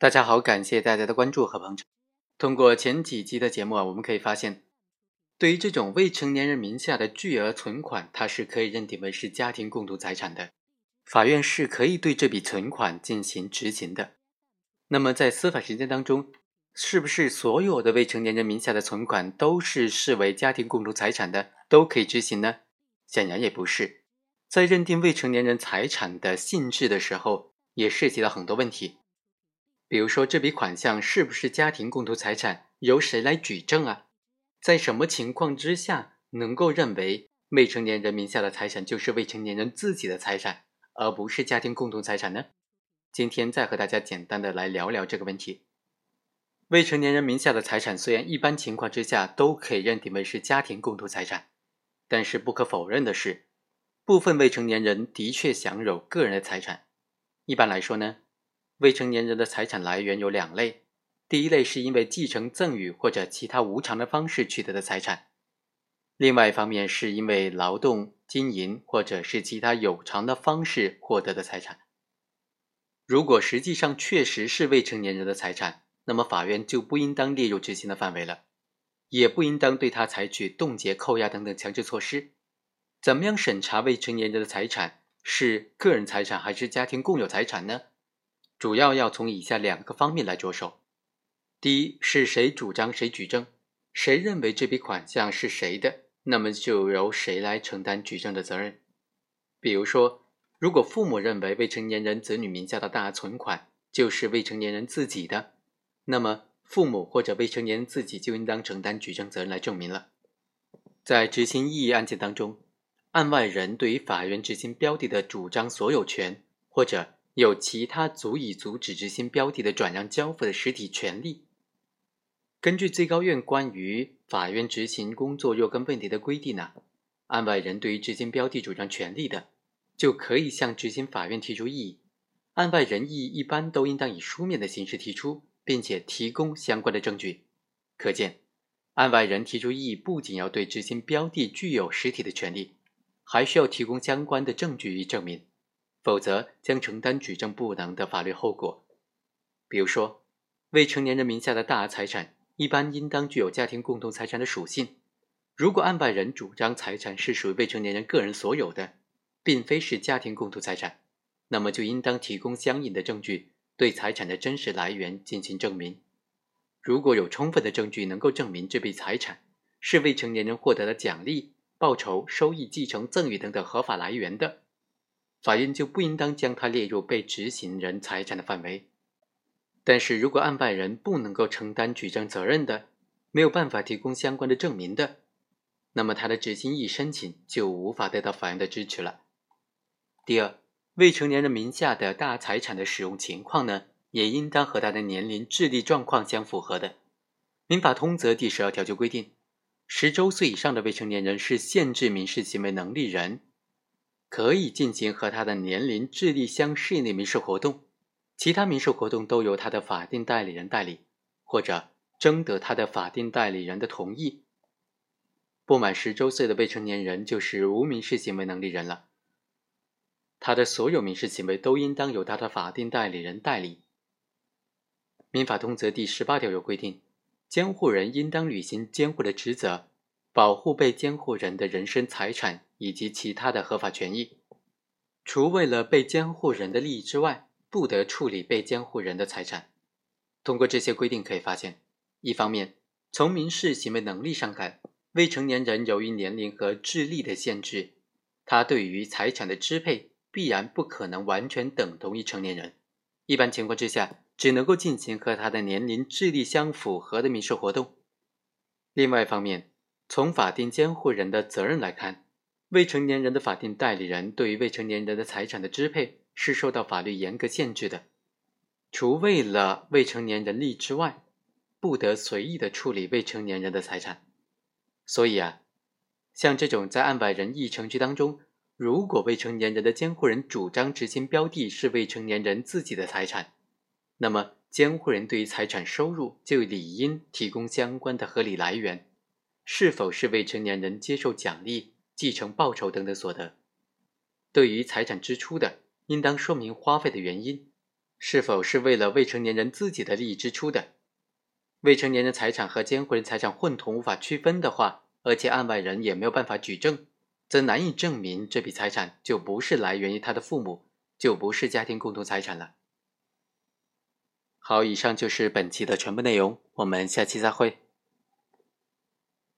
大家好，感谢大家的关注和捧场。通过前几集的节目啊，我们可以发现，对于这种未成年人名下的巨额存款，它是可以认定为是家庭共同财产的。法院是可以对这笔存款进行执行的。那么在司法实践当中，是不是所有的未成年人名下的存款都是视为家庭共同财产的，都可以执行呢？显然也不是。在认定未成年人财产的性质的时候，也涉及到很多问题。比如说，这笔款项是不是家庭共同财产，由谁来举证啊？在什么情况之下能够认为未成年人名下的财产就是未成年人自己的财产，而不是家庭共同财产呢？今天再和大家简单的来聊聊这个问题。未成年人名下的财产虽然一般情况之下都可以认定为是家庭共同财产，但是不可否认的是，部分未成年人的确享有个人的财产。一般来说呢。未成年人的财产来源有两类，第一类是因为继承、赠与或者其他无偿的方式取得的财产，另外一方面是因为劳动、经营或者是其他有偿的方式获得的财产。如果实际上确实是未成年人的财产，那么法院就不应当列入执行的范围了，也不应当对他采取冻结、扣押等等强制措施。怎么样审查未成年人的财产是个人财产还是家庭共有财产呢？主要要从以下两个方面来着手：第一是谁主张谁举证，谁认为这笔款项是谁的，那么就由谁来承担举证的责任。比如说，如果父母认为未成年人子女名下的大存款就是未成年人自己的，那么父母或者未成年人自己就应当承担举证责任来证明了。在执行异议案件当中，案外人对于法院执行标的的主张所有权或者。有其他足以阻止执行标的的转让交付的实体权利。根据最高院关于法院执行工作若干问题的规定呢，案外人对于执行标的主张权利的，就可以向执行法院提出异议。案外人异议一般都应当以书面的形式提出，并且提供相关的证据。可见，案外人提出异议不仅要对执行标的具有实体的权利，还需要提供相关的证据与证明。否则将承担举证不能的法律后果。比如说，未成年人名下的大额财产，一般应当具有家庭共同财产的属性。如果案外人主张财产是属于未成年人个人所有的，并非是家庭共同财产，那么就应当提供相应的证据，对财产的真实来源进行证明。如果有充分的证据能够证明这笔财产是未成年人获得的奖励、报酬、收益、继承、赠与等等合法来源的。法院就不应当将它列入被执行人财产的范围。但是如果案外人不能够承担举证责任的，没有办法提供相关的证明的，那么他的执行异议申请就无法得到法院的支持了。第二，未成年人名下的大财产的使用情况呢，也应当和他的年龄、智力状况相符合的。民法通则第十二条就规定，十周岁以上的未成年人是限制民事行为能力人。可以进行和他的年龄、智力相适应的民事活动，其他民事活动都由他的法定代理人代理，或者征得他的法定代理人的同意。不满十周岁的未成年人就是无民事行为能力人了，他的所有民事行为都应当由他的法定代理人代理。民法通则第十八条有规定，监护人应当履行监护的职责，保护被监护人的人身财产。以及其他的合法权益，除为了被监护人的利益之外，不得处理被监护人的财产。通过这些规定可以发现，一方面，从民事行为能力上看，未成年人由于年龄和智力的限制，他对于财产的支配必然不可能完全等同于成年人。一般情况之下，只能够进行和他的年龄、智力相符合的民事活动。另外一方面，从法定监护人的责任来看，未成年人的法定代理人对于未成年人的财产的支配是受到法律严格限制的，除为了未成年人利益之外，不得随意的处理未成年人的财产。所以啊，像这种在案外人议程序当中，如果未成年人的监护人主张执行标的是未成年人自己的财产，那么监护人对于财产收入就理应提供相关的合理来源，是否是未成年人接受奖励？继承报酬等等所得，对于财产支出的，应当说明花费的原因，是否是为了未成年人自己的利益支出的。未成年人财产和监护人财产混同无法区分的话，而且案外人也没有办法举证，则难以证明这笔财产就不是来源于他的父母，就不是家庭共同财产了。好，以上就是本期的全部内容，我们下期再会。